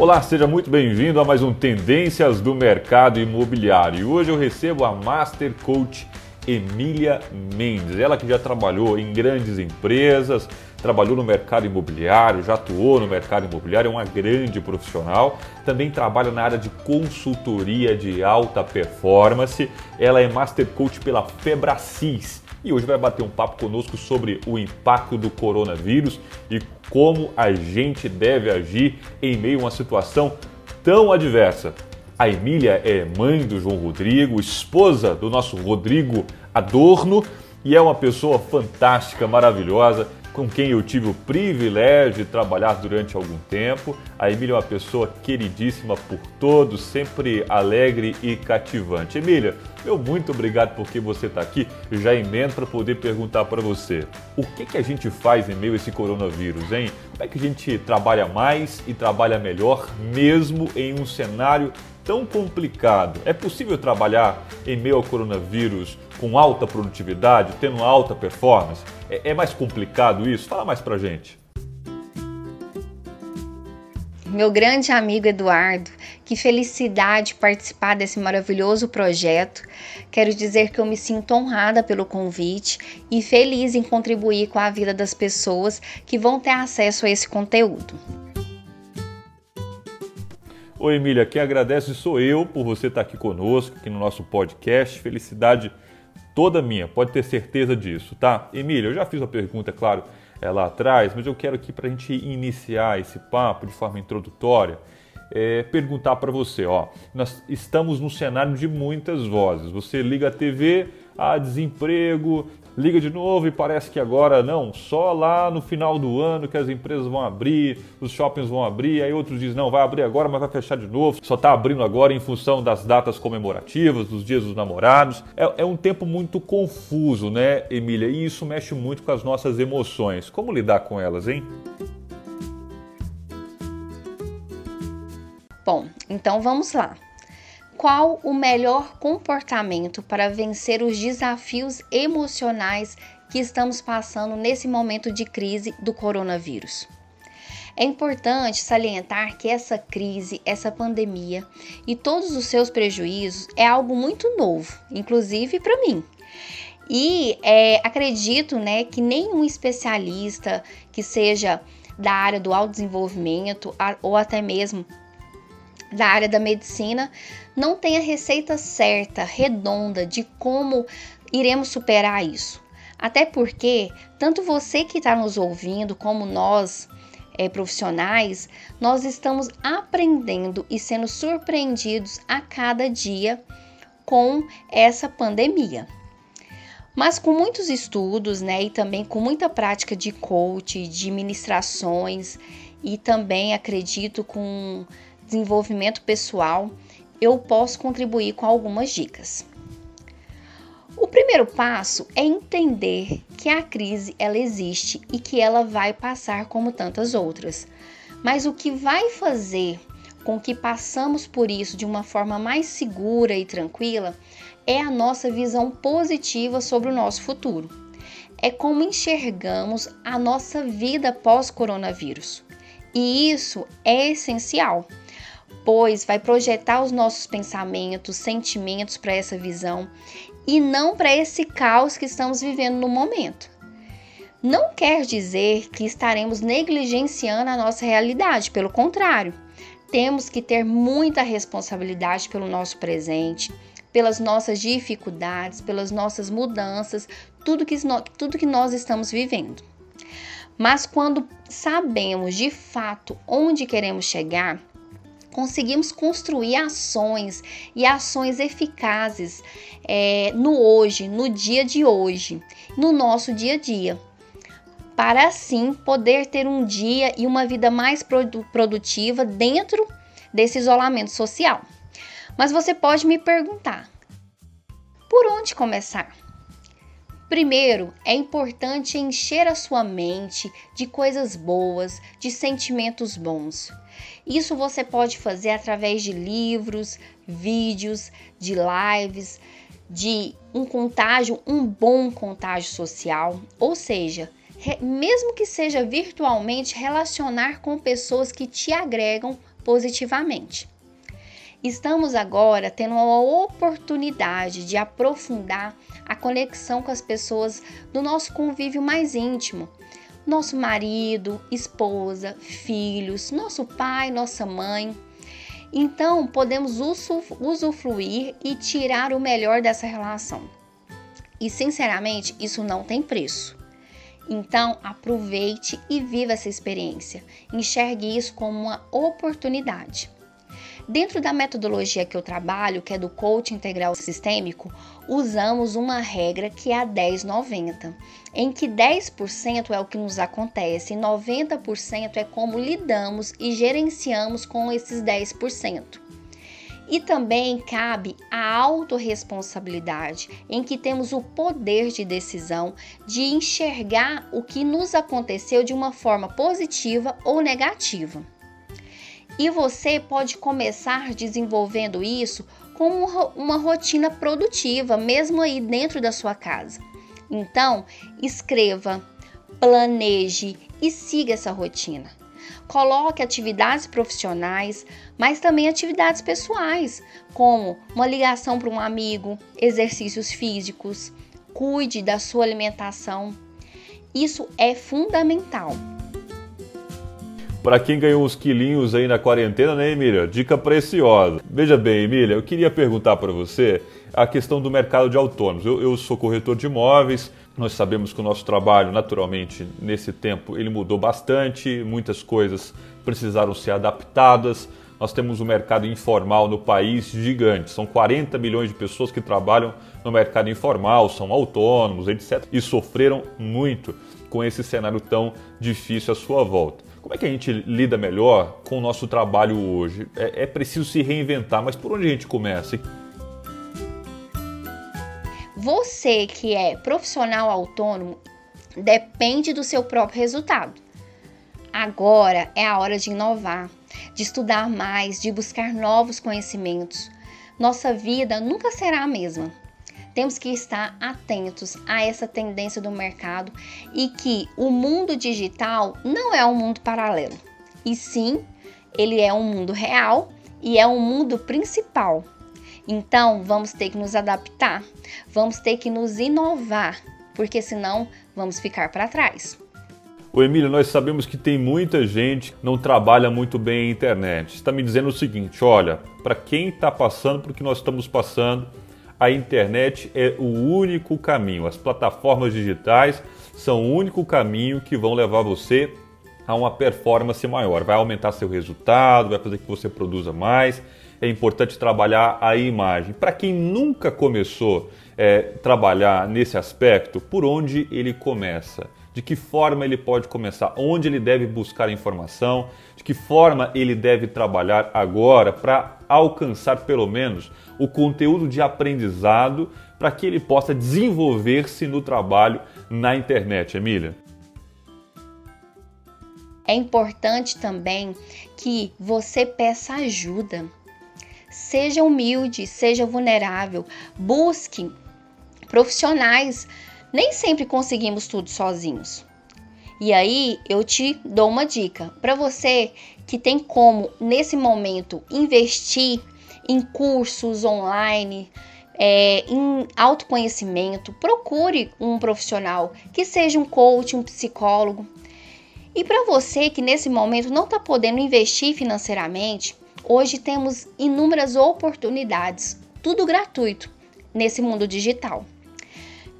Olá, seja muito bem-vindo a mais um Tendências do Mercado Imobiliário. E hoje eu recebo a Master Coach Emília Mendes, ela que já trabalhou em grandes empresas, trabalhou no mercado imobiliário, já atuou no mercado imobiliário, é uma grande profissional, também trabalha na área de consultoria de alta performance. Ela é Master Coach pela Febracis e hoje vai bater um papo conosco sobre o impacto do coronavírus e como a gente deve agir em meio a uma situação tão adversa. A Emília é mãe do João Rodrigo, esposa do nosso Rodrigo Adorno e é uma pessoa fantástica, maravilhosa com quem eu tive o privilégio de trabalhar durante algum tempo. A Emília é uma pessoa queridíssima por todos, sempre alegre e cativante. Emília, meu muito obrigado porque você está aqui. Já emendo para poder perguntar para você: o que, que a gente faz em meio a esse coronavírus, hein? Como é que a gente trabalha mais e trabalha melhor, mesmo em um cenário tão complicado? É possível trabalhar em meio ao coronavírus com alta produtividade, tendo alta performance? É, é mais complicado isso? Fala mais pra gente. Meu grande amigo Eduardo, que felicidade participar desse maravilhoso projeto. Quero dizer que eu me sinto honrada pelo convite e feliz em contribuir com a vida das pessoas que vão ter acesso a esse conteúdo. Oi, Emília, quem agradece sou eu por você estar aqui conosco, aqui no nosso podcast. Felicidade toda minha, pode ter certeza disso, tá? Emília, eu já fiz uma pergunta, é claro, é, lá atrás, mas eu quero aqui para a gente iniciar esse papo de forma introdutória, é, perguntar para você, ó, nós estamos num cenário de muitas vozes. Você liga a TV, há desemprego, liga de novo e parece que agora não, só lá no final do ano que as empresas vão abrir, os shoppings vão abrir, aí outros dizem não, vai abrir agora, mas vai fechar de novo, só está abrindo agora em função das datas comemorativas, dos dias dos namorados. É, é um tempo muito confuso, né, Emília? E isso mexe muito com as nossas emoções. Como lidar com elas, hein? Bom, então vamos lá qual o melhor comportamento para vencer os desafios emocionais que estamos passando nesse momento de crise do coronavírus. É importante salientar que essa crise, essa pandemia e todos os seus prejuízos é algo muito novo, inclusive para mim. E é, acredito né, que nenhum especialista que seja da área do autodesenvolvimento ou até mesmo da área da medicina não tem a receita certa, redonda de como iremos superar isso. Até porque, tanto você que está nos ouvindo, como nós, é, profissionais, nós estamos aprendendo e sendo surpreendidos a cada dia com essa pandemia. Mas com muitos estudos, né, e também com muita prática de coach, de ministrações e também acredito com desenvolvimento pessoal, eu posso contribuir com algumas dicas. O primeiro passo é entender que a crise ela existe e que ela vai passar como tantas outras. Mas o que vai fazer com que passamos por isso de uma forma mais segura e tranquila é a nossa visão positiva sobre o nosso futuro. É como enxergamos a nossa vida pós-coronavírus. E isso é essencial pois vai projetar os nossos pensamentos, sentimentos para essa visão e não para esse caos que estamos vivendo no momento. Não quer dizer que estaremos negligenciando a nossa realidade, pelo contrário, temos que ter muita responsabilidade pelo nosso presente, pelas nossas dificuldades, pelas nossas mudanças, tudo que, tudo que nós estamos vivendo. Mas quando sabemos de fato onde queremos chegar, conseguimos construir ações e ações eficazes é, no hoje, no dia de hoje, no nosso dia a dia, para assim poder ter um dia e uma vida mais produtiva dentro desse isolamento social. Mas você pode me perguntar: por onde começar? Primeiro, é importante encher a sua mente de coisas boas, de sentimentos bons. Isso você pode fazer através de livros, vídeos, de lives, de um contágio, um bom contágio social, ou seja, mesmo que seja virtualmente, relacionar com pessoas que te agregam positivamente. Estamos agora tendo uma oportunidade de aprofundar a conexão com as pessoas do nosso convívio mais íntimo. Nosso marido, esposa, filhos, nosso pai, nossa mãe. Então, podemos usufruir e tirar o melhor dessa relação. E, sinceramente, isso não tem preço. Então, aproveite e viva essa experiência. Enxergue isso como uma oportunidade. Dentro da metodologia que eu trabalho, que é do coaching integral sistêmico, usamos uma regra que é a 10-90, em que 10% é o que nos acontece e 90% é como lidamos e gerenciamos com esses 10%. E também cabe a autorresponsabilidade, em que temos o poder de decisão de enxergar o que nos aconteceu de uma forma positiva ou negativa. E você pode começar desenvolvendo isso como uma rotina produtiva, mesmo aí dentro da sua casa. Então, escreva, planeje e siga essa rotina. Coloque atividades profissionais, mas também atividades pessoais, como uma ligação para um amigo, exercícios físicos, cuide da sua alimentação. Isso é fundamental. Para quem ganhou uns quilinhos aí na quarentena, né, Emília? Dica preciosa. Veja bem, Emília, eu queria perguntar para você a questão do mercado de autônomos. Eu, eu, sou corretor de imóveis, nós sabemos que o nosso trabalho, naturalmente, nesse tempo, ele mudou bastante, muitas coisas precisaram ser adaptadas. Nós temos um mercado informal no país gigante, são 40 milhões de pessoas que trabalham no mercado informal, são autônomos, etc. E sofreram muito com esse cenário tão difícil à sua volta. Como é que a gente lida melhor com o nosso trabalho hoje? É, é preciso se reinventar, mas por onde a gente começa? Você que é profissional autônomo depende do seu próprio resultado. Agora é a hora de inovar, de estudar mais, de buscar novos conhecimentos. Nossa vida nunca será a mesma temos que estar atentos a essa tendência do mercado e que o mundo digital não é um mundo paralelo, e sim, ele é um mundo real e é um mundo principal. Então, vamos ter que nos adaptar, vamos ter que nos inovar, porque senão vamos ficar para trás. O Emílio, nós sabemos que tem muita gente que não trabalha muito bem a internet. Está me dizendo o seguinte: olha, para quem está passando por que nós estamos passando, a internet é o único caminho. As plataformas digitais são o único caminho que vão levar você a uma performance maior. Vai aumentar seu resultado, vai fazer que você produza mais. É importante trabalhar a imagem. Para quem nunca começou a é, trabalhar nesse aspecto, por onde ele começa? De que forma ele pode começar? Onde ele deve buscar informação? De que forma ele deve trabalhar agora para alcançar pelo menos o conteúdo de aprendizado para que ele possa desenvolver-se no trabalho na internet, Emília? É importante também que você peça ajuda. Seja humilde, seja vulnerável, busque profissionais. Nem sempre conseguimos tudo sozinhos. E aí eu te dou uma dica para você que tem como nesse momento investir em cursos online, é, em autoconhecimento, procure um profissional que seja um coach, um psicólogo. E para você que nesse momento não está podendo investir financeiramente, hoje temos inúmeras oportunidades, tudo gratuito nesse mundo digital.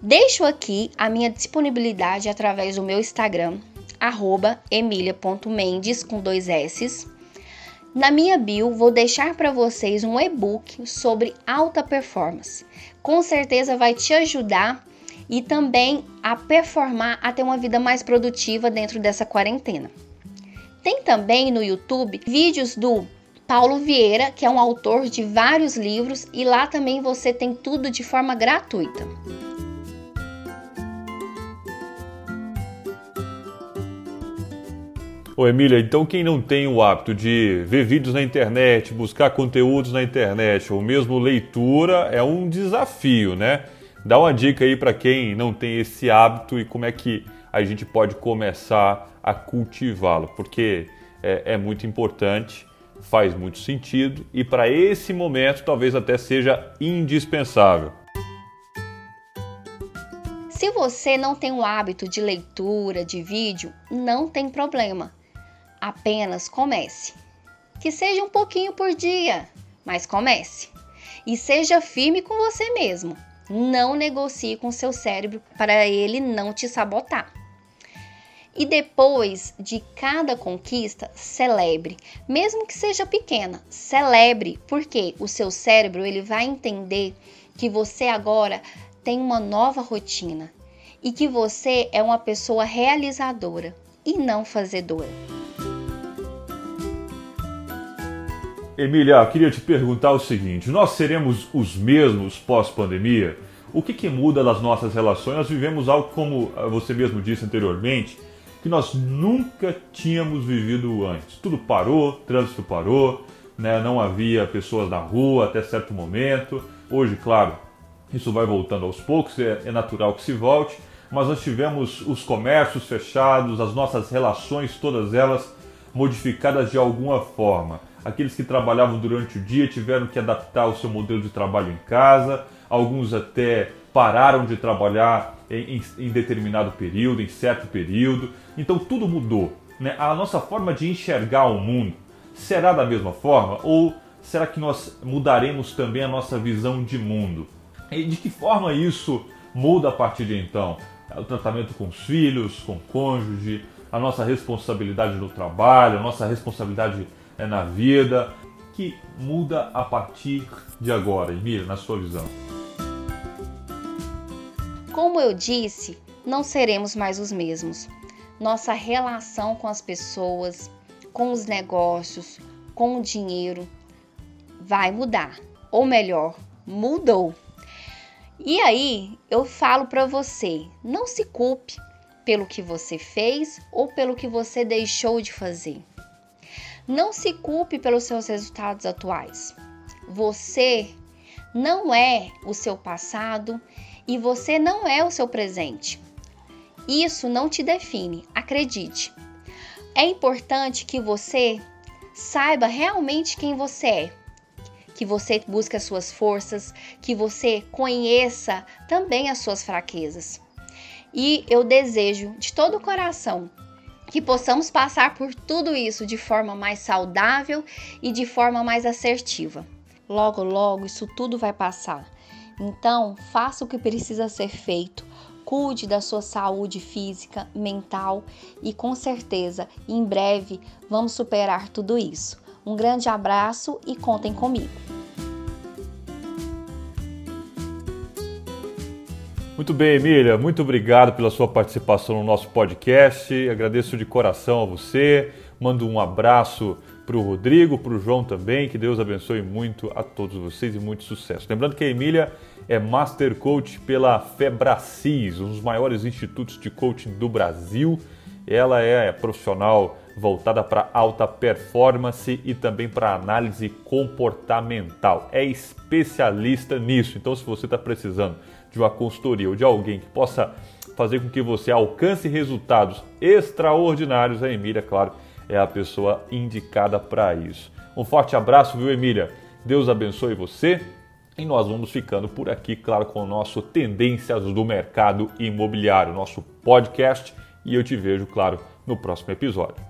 Deixo aqui a minha disponibilidade através do meu Instagram, emilia.mendes com dois S na minha bio vou deixar para vocês um e-book sobre alta performance. Com certeza vai te ajudar e também a performar a ter uma vida mais produtiva dentro dessa quarentena. Tem também no YouTube vídeos do Paulo Vieira, que é um autor de vários livros, e lá também você tem tudo de forma gratuita. Ô Emília, então quem não tem o hábito de ver vídeos na internet, buscar conteúdos na internet ou mesmo leitura é um desafio, né? Dá uma dica aí para quem não tem esse hábito e como é que a gente pode começar a cultivá-lo, porque é, é muito importante faz muito sentido e para esse momento talvez até seja indispensável. Se você não tem o hábito de leitura de vídeo, não tem problema. Apenas comece. Que seja um pouquinho por dia, mas comece. E seja firme com você mesmo. Não negocie com seu cérebro para ele não te sabotar. E depois de cada conquista, celebre, mesmo que seja pequena. Celebre, porque o seu cérebro ele vai entender que você agora tem uma nova rotina e que você é uma pessoa realizadora e não fazedora. Emília, queria te perguntar o seguinte: nós seremos os mesmos pós-pandemia? O que, que muda nas nossas relações? Nós vivemos algo, como você mesmo disse anteriormente, que nós nunca tínhamos vivido antes. Tudo parou, trânsito parou, né? não havia pessoas na rua até certo momento. Hoje, claro, isso vai voltando aos poucos, é, é natural que se volte, mas nós tivemos os comércios fechados, as nossas relações, todas elas modificadas de alguma forma. Aqueles que trabalhavam durante o dia tiveram que adaptar o seu modelo de trabalho em casa, alguns até pararam de trabalhar em, em, em determinado período, em certo período. Então tudo mudou. Né? A nossa forma de enxergar o mundo será da mesma forma ou será que nós mudaremos também a nossa visão de mundo? E de que forma isso muda a partir de então? O tratamento com os filhos, com o cônjuge, a nossa responsabilidade no trabalho, a nossa responsabilidade é, na vida, que muda a partir de agora, Emília, na sua visão? Como eu disse, não seremos mais os mesmos. Nossa relação com as pessoas, com os negócios, com o dinheiro vai mudar, ou melhor, mudou. E aí, eu falo para você, não se culpe pelo que você fez ou pelo que você deixou de fazer. Não se culpe pelos seus resultados atuais. Você não é o seu passado e você não é o seu presente. Isso não te define, acredite. É importante que você saiba realmente quem você é, que você busque as suas forças, que você conheça também as suas fraquezas. E eu desejo de todo o coração que possamos passar por tudo isso de forma mais saudável e de forma mais assertiva. Logo, logo, isso tudo vai passar. Então, faça o que precisa ser feito. Cuide da sua saúde física, mental e com certeza, em breve, vamos superar tudo isso. Um grande abraço e contem comigo. Muito bem, Emília, muito obrigado pela sua participação no nosso podcast. Agradeço de coração a você. Mando um abraço para o Rodrigo, para o João também. Que Deus abençoe muito a todos vocês e muito sucesso. Lembrando que a Emília é Master Coach pela Febracis, um dos maiores institutos de coaching do Brasil. Ela é profissional voltada para alta performance e também para análise comportamental. É especialista nisso. Então, se você está precisando de uma consultoria ou de alguém que possa fazer com que você alcance resultados extraordinários, a Emília, claro, é a pessoa indicada para isso. Um forte abraço, viu, Emília? Deus abençoe você. E nós vamos ficando por aqui, claro, com o nosso Tendências do Mercado Imobiliário, nosso podcast. E eu te vejo, claro, no próximo episódio.